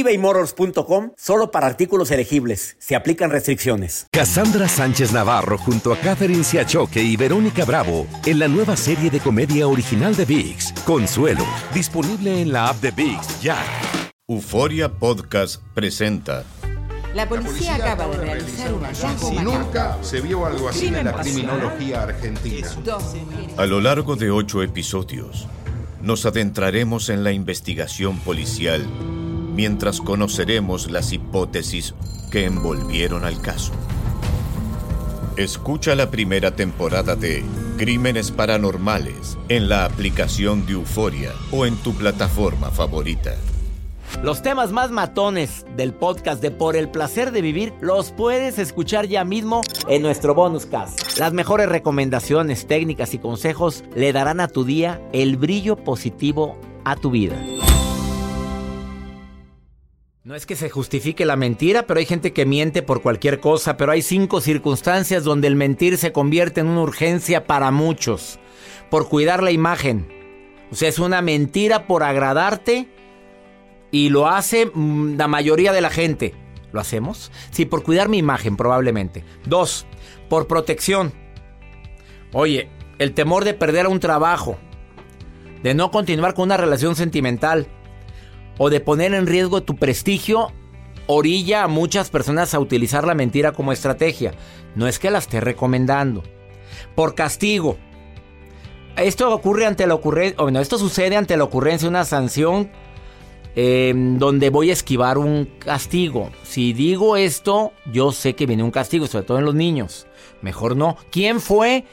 ebaymotors.com solo para artículos elegibles. Se aplican restricciones. Cassandra Sánchez Navarro junto a Catherine Siachoque y Verónica Bravo en la nueva serie de comedia original de Vix, Consuelo, disponible en la app de Vix ya. Euforia Podcast presenta. La policía, acaba de realizar un hallazgo Si nunca se vio algo así en la criminología argentina. A lo largo de ocho episodios, nos adentraremos en la investigación policial mientras conoceremos las hipótesis que envolvieron al caso. Escucha la primera temporada de Crímenes Paranormales en la aplicación de Euforia o en tu plataforma favorita. Los temas más matones del podcast de Por el placer de vivir los puedes escuchar ya mismo en nuestro bonus cast. Las mejores recomendaciones, técnicas y consejos le darán a tu día el brillo positivo a tu vida. No es que se justifique la mentira, pero hay gente que miente por cualquier cosa, pero hay cinco circunstancias donde el mentir se convierte en una urgencia para muchos. Por cuidar la imagen. O sea, es una mentira por agradarte y lo hace mm, la mayoría de la gente. ¿Lo hacemos? Sí, por cuidar mi imagen probablemente. Dos, por protección. Oye, el temor de perder un trabajo, de no continuar con una relación sentimental o de poner en riesgo tu prestigio orilla a muchas personas a utilizar la mentira como estrategia. No es que la esté recomendando. Por castigo. Esto ocurre ante la ocurrencia, bueno, esto sucede ante la ocurrencia de una sanción em, donde voy a esquivar un castigo. Si digo esto, yo sé que viene un castigo, sobre todo en los niños. Mejor no. ¿Quién fue?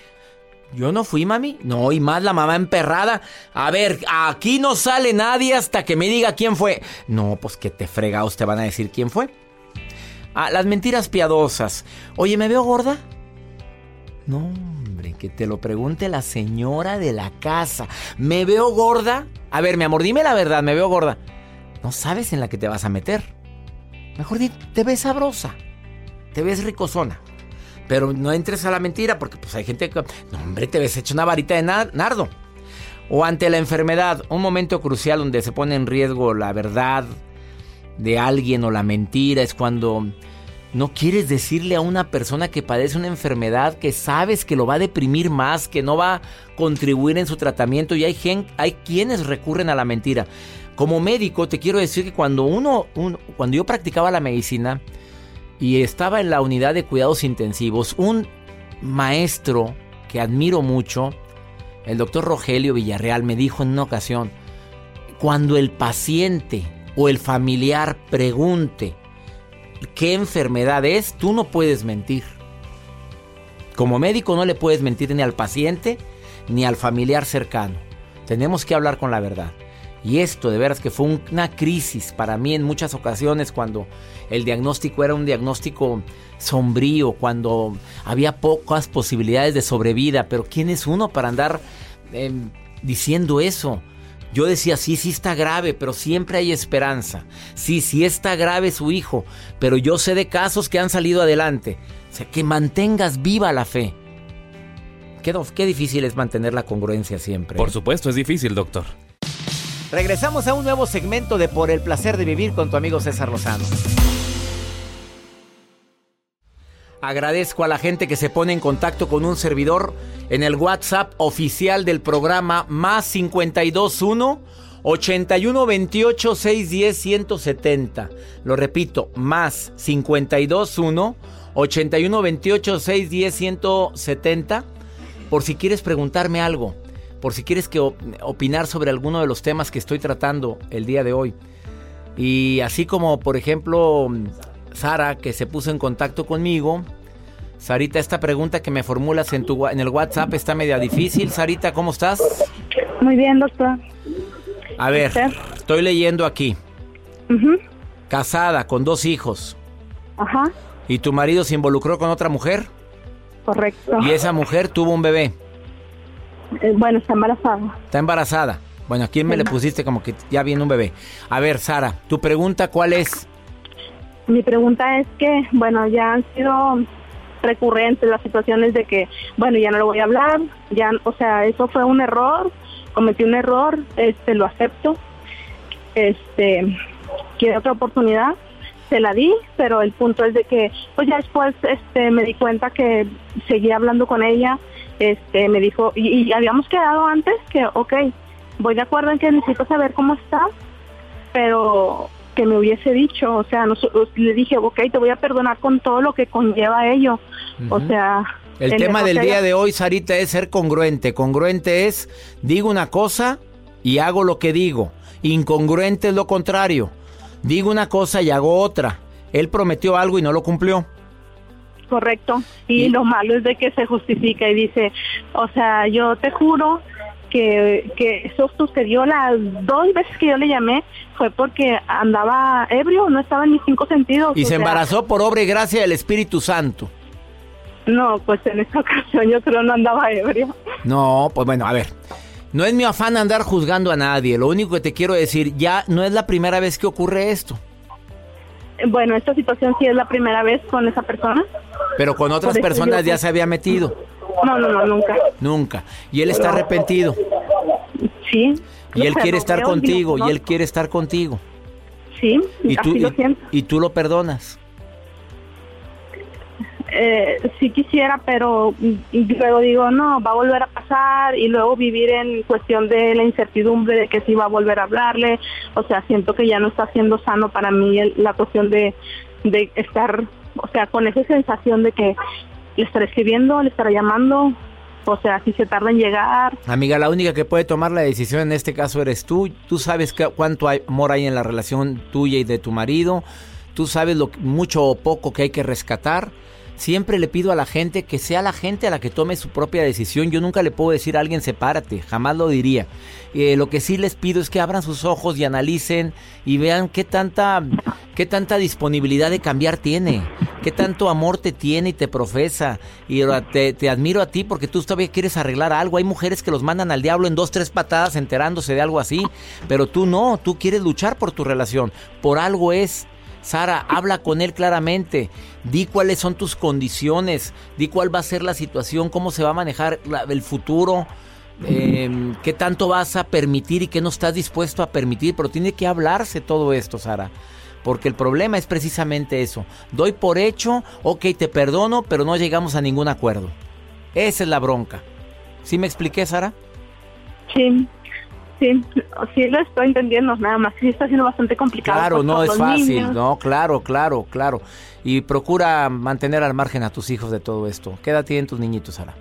Yo no fui, mami. No, y más la mamá emperrada. A ver, aquí no sale nadie hasta que me diga quién fue. No, pues que te fregados te van a decir quién fue. Ah, las mentiras piadosas. Oye, ¿me veo gorda? No, hombre, que te lo pregunte la señora de la casa. ¿Me veo gorda? A ver, mi amor, dime la verdad, ¿me veo gorda? No sabes en la que te vas a meter. Mejor te ves sabrosa. Te ves ricosona. Pero no entres a la mentira porque pues hay gente que... No, hombre, te ves hecho una varita de nardo. O ante la enfermedad, un momento crucial donde se pone en riesgo la verdad de alguien o la mentira es cuando no quieres decirle a una persona que padece una enfermedad que sabes que lo va a deprimir más, que no va a contribuir en su tratamiento y hay, hay quienes recurren a la mentira. Como médico te quiero decir que cuando uno, cuando yo practicaba la medicina, y estaba en la unidad de cuidados intensivos un maestro que admiro mucho, el doctor Rogelio Villarreal, me dijo en una ocasión, cuando el paciente o el familiar pregunte qué enfermedad es, tú no puedes mentir. Como médico no le puedes mentir ni al paciente ni al familiar cercano. Tenemos que hablar con la verdad. Y esto de veras que fue una crisis para mí en muchas ocasiones cuando el diagnóstico era un diagnóstico sombrío, cuando había pocas posibilidades de sobrevida. Pero ¿quién es uno para andar em, diciendo eso? Yo decía, sí, sí está grave, pero siempre hay esperanza. Sí, sí está grave su hijo, pero yo sé de casos que han salido adelante. O sea, que mantengas viva la fe. Qué, qué difícil es mantener la congruencia siempre. Por supuesto, es difícil, doctor. Regresamos a un nuevo segmento de Por el placer de vivir con tu amigo César Lozano. Agradezco a la gente que se pone en contacto con un servidor en el WhatsApp oficial del programa más 521 81 28 610 170. Lo repito, más 521 81 28 610 170. Por si quieres preguntarme algo por si quieres que opinar sobre alguno de los temas que estoy tratando el día de hoy. Y así como, por ejemplo, Sara, que se puso en contacto conmigo. Sarita, esta pregunta que me formulas en, tu, en el WhatsApp está media difícil. Sarita, ¿cómo estás? Muy bien, doctor. A ver, estoy leyendo aquí. Casada, con dos hijos. Ajá. ¿Y tu marido se involucró con otra mujer? Correcto. ¿Y esa mujer tuvo un bebé? Eh, bueno, está embarazada. Está embarazada. Bueno, ¿a quién me le pusiste como que ya viene un bebé? A ver, Sara, tu pregunta, ¿cuál es? Mi pregunta es que, bueno, ya han sido recurrentes las situaciones de que, bueno, ya no lo voy a hablar, ya, o sea, eso fue un error, cometí un error, este, lo acepto, este, quiero otra oportunidad, se la di, pero el punto es de que, pues ya después, este, me di cuenta que seguía hablando con ella, este, me dijo, y, y habíamos quedado antes que, ok, voy de acuerdo en que necesito saber cómo está, pero que me hubiese dicho, o sea, no, le dije, ok, te voy a perdonar con todo lo que conlleva ello, o sea... El tema del día de hoy, Sarita, es ser congruente. Congruente es, digo una cosa y hago lo que digo. Incongruente es lo contrario. Digo una cosa y hago otra. Él prometió algo y no lo cumplió. Correcto. Y, y, lo malo es de que se justifica y dice, o sea, yo te juro que, que eso sucedió las dos veces que yo le llamé fue porque andaba ebrio, no estaba en mis cinco sentidos. Y se embarazó por obra y gracia del Espíritu Santo. No, pues en esta ocasión yo creo no andaba ebrio. No, pues bueno, a ver. No es mi afán andar juzgando a nadie. Lo único que te quiero decir, ya no es la primera vez que ocurre esto. Bueno, esta situación sí es la primera vez con esa persona. Pero con otras personas ya se había metido. No, no, no, nunca. Nunca. Y él está arrepentido. Sí. Y él quiere estar contigo, y él quiere estar contigo. Sí, y tú, así lo y, siento. y tú lo perdonas. Eh, sí quisiera, pero luego digo, no, va a volver a pasar y luego vivir en cuestión de la incertidumbre de que sí va a volver a hablarle. O sea, siento que ya no está siendo sano para mí el- la cuestión de, de estar, o sea, con esa sensación de que le estaré escribiendo, le estaré llamando. O sea, si se tarda en llegar, Amiga, la única que puede tomar la decisión en este caso eres tú. Tú sabes que- cuánto amor hay en la relación tuya y de tu marido. Tú sabes lo mucho o poco que hay que rescatar. Siempre le pido a la gente que sea la gente a la que tome su propia decisión. Yo nunca le puedo decir a alguien sepárate, jamás lo diría. Eh, lo que sí les pido es que abran sus ojos y analicen y vean qué tanta, qué tanta disponibilidad de cambiar tiene, qué tanto amor te tiene y te profesa. Y te, te admiro a ti porque tú todavía quieres arreglar algo. Hay mujeres que los mandan al diablo en dos, tres patadas enterándose de algo así, pero tú no, tú quieres luchar por tu relación. Por algo es. Sara, habla con él claramente. Di cuáles son tus condiciones. Di cuál va a ser la situación, cómo se va a manejar la- el futuro. eh, qué tanto vas a permitir y qué no estás dispuesto a permitir. Pero tiene que hablarse todo esto, Sara. Porque el problema es precisamente eso. Doy por hecho, ok, te perdono, pero no llegamos a ningún acuerdo. Esa es la bronca. ¿Sí me expliqué, Sara? sí, sí, sí lo estoy entendiendo, nada más. Sí está siendo bastante complicado. Claro, no por es fácil, niños. no, claro, claro, claro. Y procura mantener al margen a tus hijos de todo esto. ¿Qué edad tienen tus niñitos, Sara?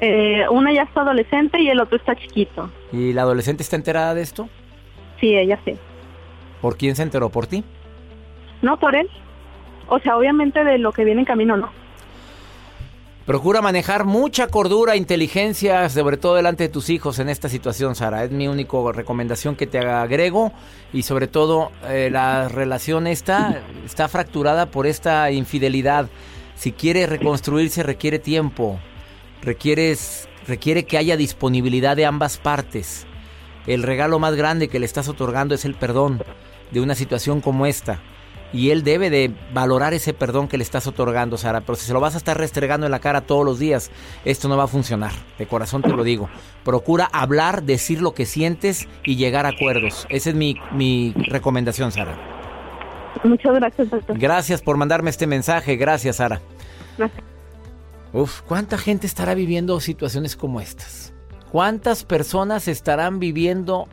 Eh, una ya está adolescente y el otro está chiquito. ¿Y la adolescente está enterada de esto? Sí, ella sí. ¿Por quién se enteró? ¿Por ti? No por él. O sea, obviamente de lo que viene en camino, no. Procura manejar mucha cordura, inteligencia, sobre todo delante de tus hijos en esta situación, Sara. Es mi única recomendación que te agrego. Y sobre todo, eh, la relación está fracturada por esta infidelidad. Si quiere reconstruirse, requiere tiempo. Requieres, requiere que haya disponibilidad de ambas partes. El regalo más grande que le estás otorgando es el perdón de una situación como esta. Y él debe de valorar ese perdón que le estás otorgando, Sara. Pero si se lo vas a estar restregando en la cara todos los días, esto no va a funcionar. De corazón te lo digo. Procura hablar, decir lo que sientes y llegar a acuerdos. Esa es mi, mi recomendación, Sara. Muchas gracias, doctor. Gracias por mandarme este mensaje. Gracias, Sara. Gracias. Uf, ¿cuánta gente estará viviendo situaciones como estas? ¿Cuántas personas estarán viviendo,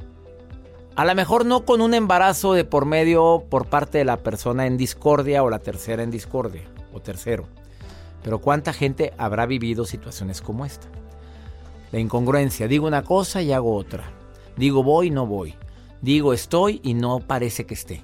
a lo mejor no con un embarazo de por medio por parte de la persona en discordia o la tercera en discordia o tercero? Pero ¿cuánta gente habrá vivido situaciones como esta? La incongruencia, digo una cosa y hago otra. Digo voy y no voy. Digo estoy y no parece que esté.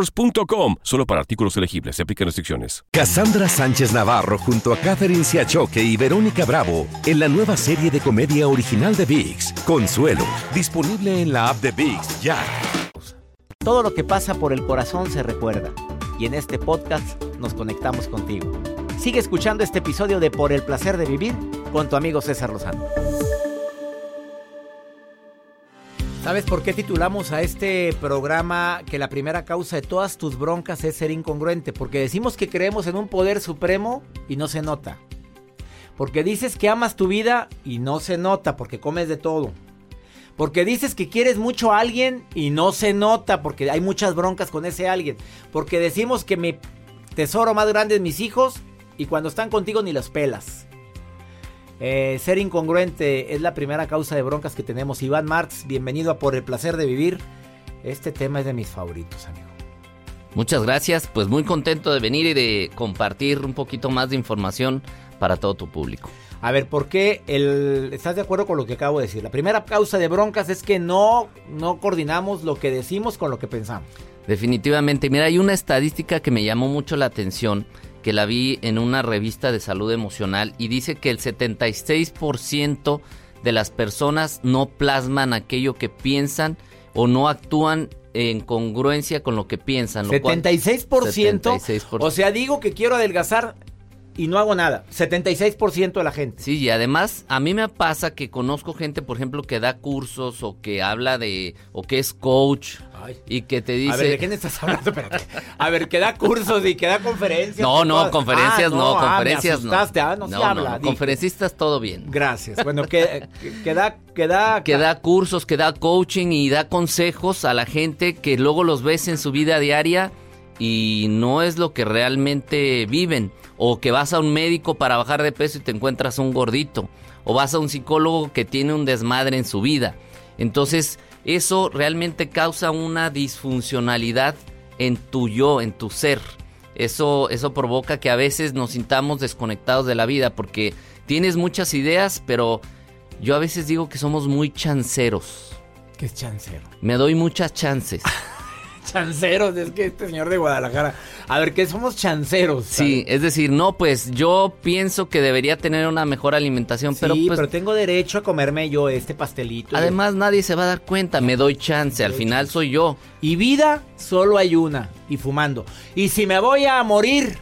Solo para artículos elegibles. Se aplican restricciones. Cassandra Sánchez Navarro junto a Catherine Siachoque y Verónica Bravo en la nueva serie de comedia original de VIX, Consuelo. Disponible en la app de VIX ya. Todo lo que pasa por el corazón se recuerda. Y en este podcast nos conectamos contigo. Sigue escuchando este episodio de Por el placer de vivir con tu amigo César Lozano. ¿Sabes por qué titulamos a este programa que la primera causa de todas tus broncas es ser incongruente? Porque decimos que creemos en un poder supremo y no se nota. Porque dices que amas tu vida y no se nota porque comes de todo. Porque dices que quieres mucho a alguien y no se nota porque hay muchas broncas con ese alguien. Porque decimos que mi tesoro más grande es mis hijos y cuando están contigo ni los pelas. Eh, ser incongruente es la primera causa de broncas que tenemos. Iván Martz, bienvenido a Por el Placer de Vivir. Este tema es de mis favoritos, amigo. Muchas gracias, pues muy contento de venir y de compartir un poquito más de información para todo tu público. A ver, ¿por qué el, estás de acuerdo con lo que acabo de decir? La primera causa de broncas es que no, no coordinamos lo que decimos con lo que pensamos. Definitivamente, mira, hay una estadística que me llamó mucho la atención que la vi en una revista de salud emocional y dice que el 76% de las personas no plasman aquello que piensan o no actúan en congruencia con lo que piensan. Lo 76%, 76%. O sea, digo que quiero adelgazar y no hago nada. 76% de la gente. Sí, y además a mí me pasa que conozco gente, por ejemplo, que da cursos o que habla de, o que es coach y que te dice... A ver, ¿de quién estás hablando? Espérate. A ver, que da cursos y que da conferencias. No, no, conferencias ah, no, ah, conferencias no. Ah, no, se habla. conferencistas todo bien. Gracias. Bueno, que, que, da... Que da, que da cursos, que da coaching y da consejos a la gente que luego los ves en su vida diaria y no es lo que realmente viven. O que vas a un médico para bajar de peso y te encuentras un gordito. O vas a un psicólogo que tiene un desmadre en su vida. Entonces, eso realmente causa una disfuncionalidad en tu yo, en tu ser. Eso, eso provoca que a veces nos sintamos desconectados de la vida porque tienes muchas ideas, pero yo a veces digo que somos muy chanceros. ¿Qué es chancero? Me doy muchas chances. chanceros, es que este señor de Guadalajara. A ver, ¿qué somos chanceros? Sí, es decir, no, pues yo pienso que debería tener una mejor alimentación, pero pues, pero tengo derecho a comerme yo este pastelito. Además, nadie se va a dar cuenta, me doy chance, al final soy yo. Y vida solo hay una, y fumando. Y si me voy a morir,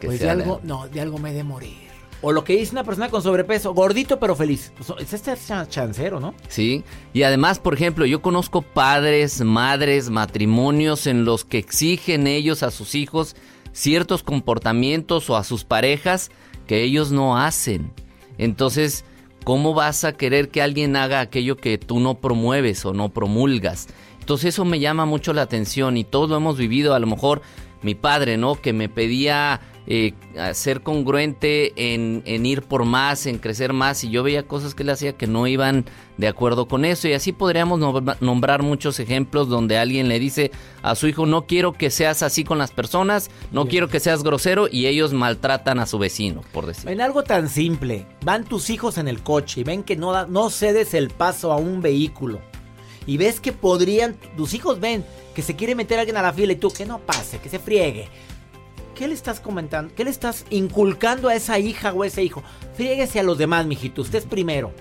pues de algo, no, de algo me he de morir. O lo que dice una persona con sobrepeso, gordito pero feliz. Es este chancero, ¿no? Sí. Y además, por ejemplo, yo conozco padres, madres, matrimonios en los que exigen ellos a sus hijos ciertos comportamientos o a sus parejas que ellos no hacen. Entonces, ¿cómo vas a querer que alguien haga aquello que tú no promueves o no promulgas? Entonces eso me llama mucho la atención y todos lo hemos vivido. A lo mejor mi padre, ¿no? Que me pedía eh, ser congruente en, ir por más, en crecer más, y yo veía cosas que él hacía que no iban de acuerdo con eso, y así podríamos nombrar muchos ejemplos donde alguien le dice a su hijo, no quiero que seas así con las personas, no quiero que seas grosero, y ellos maltratan a su vecino, por decir. En algo tan simple, van tus hijos en el coche y ven que no, no cedes el paso a un vehículo, y ves que podrían, tus hijos ven que se quiere meter alguien a la fila y tú, que no pase, que se friegue ¿Qué le estás comentando? ¿Qué le estás inculcando a esa hija o ese hijo? Fríguese a los demás, mijito. Usted es primero.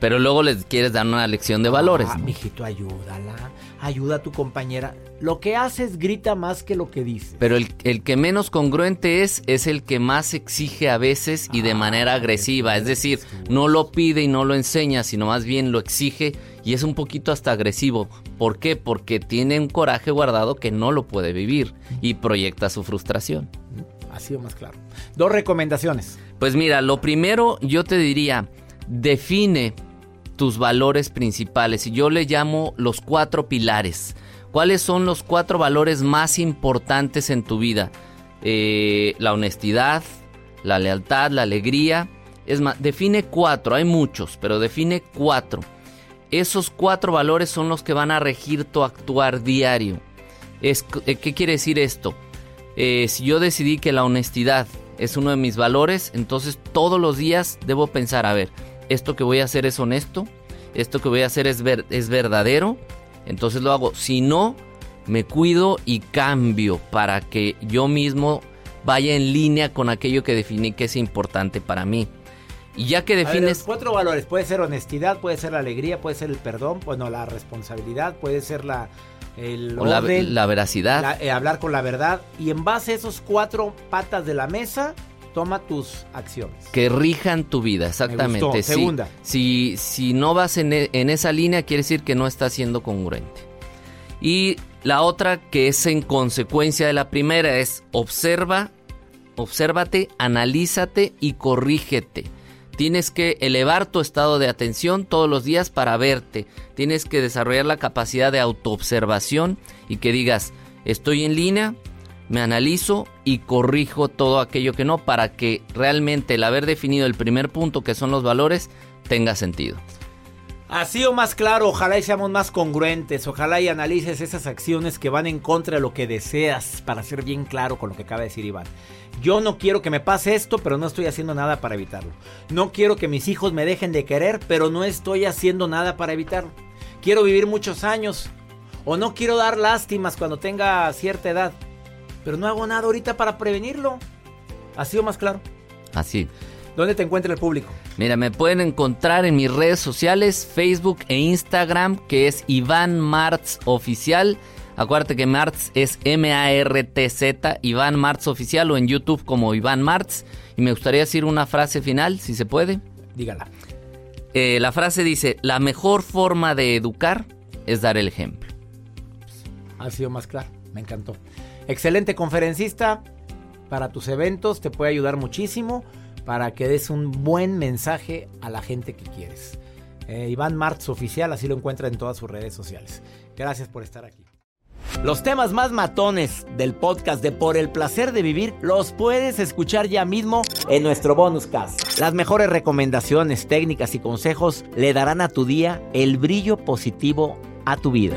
Pero luego les quieres dar una lección de valores. Ah, mijito, ayúdala. Ayuda a tu compañera. Lo que haces grita más que lo que dice. Pero el, que menos congruente es, es el que más exige a veces y de ah, manera agresiva. Es decir, no lo pide y no lo enseña, sino más bien lo exige y es un poquito hasta agresivo. ¿Por qué? Porque tiene un coraje guardado que no lo puede vivir y proyecta su frustración. Ha sido más claro. Dos recomendaciones. Pues mira, lo primero yo te diría, define tus valores principales y yo le llamo los cuatro pilares ¿Cuáles son los cuatro valores más importantes en tu vida? Eh, la honestidad, la lealtad, la alegría. Es más, define cuatro, hay muchos, pero define cuatro. Esos cuatro valores son los que van a regir tu actuar diario. Es, eh, ¿Qué quiere decir esto? Eh, si yo decidí que la honestidad es uno de mis valores, entonces todos los días debo pensar, a ver, esto que voy a hacer es honesto, esto que voy a hacer es, es verdadero, entonces lo hago. Si no, me cuido y cambio para que yo mismo vaya en línea con aquello que definí que es importante para mí. Y ya que defines... cuatro valores, puede ser honestidad, puede ser la alegría, puede ser el perdón, bueno, la responsabilidad, puede ser la... El la, veracidad. Eh, hablar con la verdad. Y en base a esos cuatro patas de la mesa, toma tus acciones. Que rijan tu vida, exactamente. Segunda. Si, si, no vas en, e, en, esa línea, quiere decir que no estás siendo congruente. Y la otra que es en consecuencia de la primera es observa, obsérvate, analízate y corrígete. Tienes que elevar tu estado de atención todos los días para verte. Tienes que desarrollar la capacidad de autoobservación y que digas, estoy en línea, me analizo y corrijo todo aquello que no para que realmente el haber definido el primer punto que son los valores tenga sentido. Así o más claro, ojalá y seamos más congruentes, ojalá y analices esas acciones que van en contra de lo que deseas, para ser bien claro con lo que acaba de decir Iván. Yo no quiero que me pase esto, pero no estoy haciendo nada para evitarlo. No quiero que mis hijos me dejen de querer, pero no estoy haciendo nada para evitarlo. Quiero vivir muchos años. O no quiero dar lástimas cuando tenga cierta edad. Pero no hago nada ahorita para prevenirlo. ¿Así o más claro? Así. ¿Dónde te encuentra el público? Mira, me pueden encontrar en mis redes sociales, Facebook e Instagram, que es Iván Martz Oficial. Acuérdate que Martz es M-A-R-T-Z, Iván Martz Oficial o en YouTube como Iván Martz. Y me gustaría decir una frase final, si se puede. Dígala. Eh, la frase dice, la mejor forma de educar es dar el ejemplo. Ha sido más claro, me encantó. Excelente conferencista para tus eventos, te puede ayudar muchísimo para que des un buen mensaje a la gente que quieres. Eh, Iván Martz Oficial, así lo encuentra en todas sus redes sociales. Gracias por estar aquí. Los temas más matones del podcast de Por el placer de vivir los puedes escuchar ya mismo en nuestro bonus cast. Las mejores recomendaciones, técnicas y consejos le darán a tu día el brillo positivo a tu vida.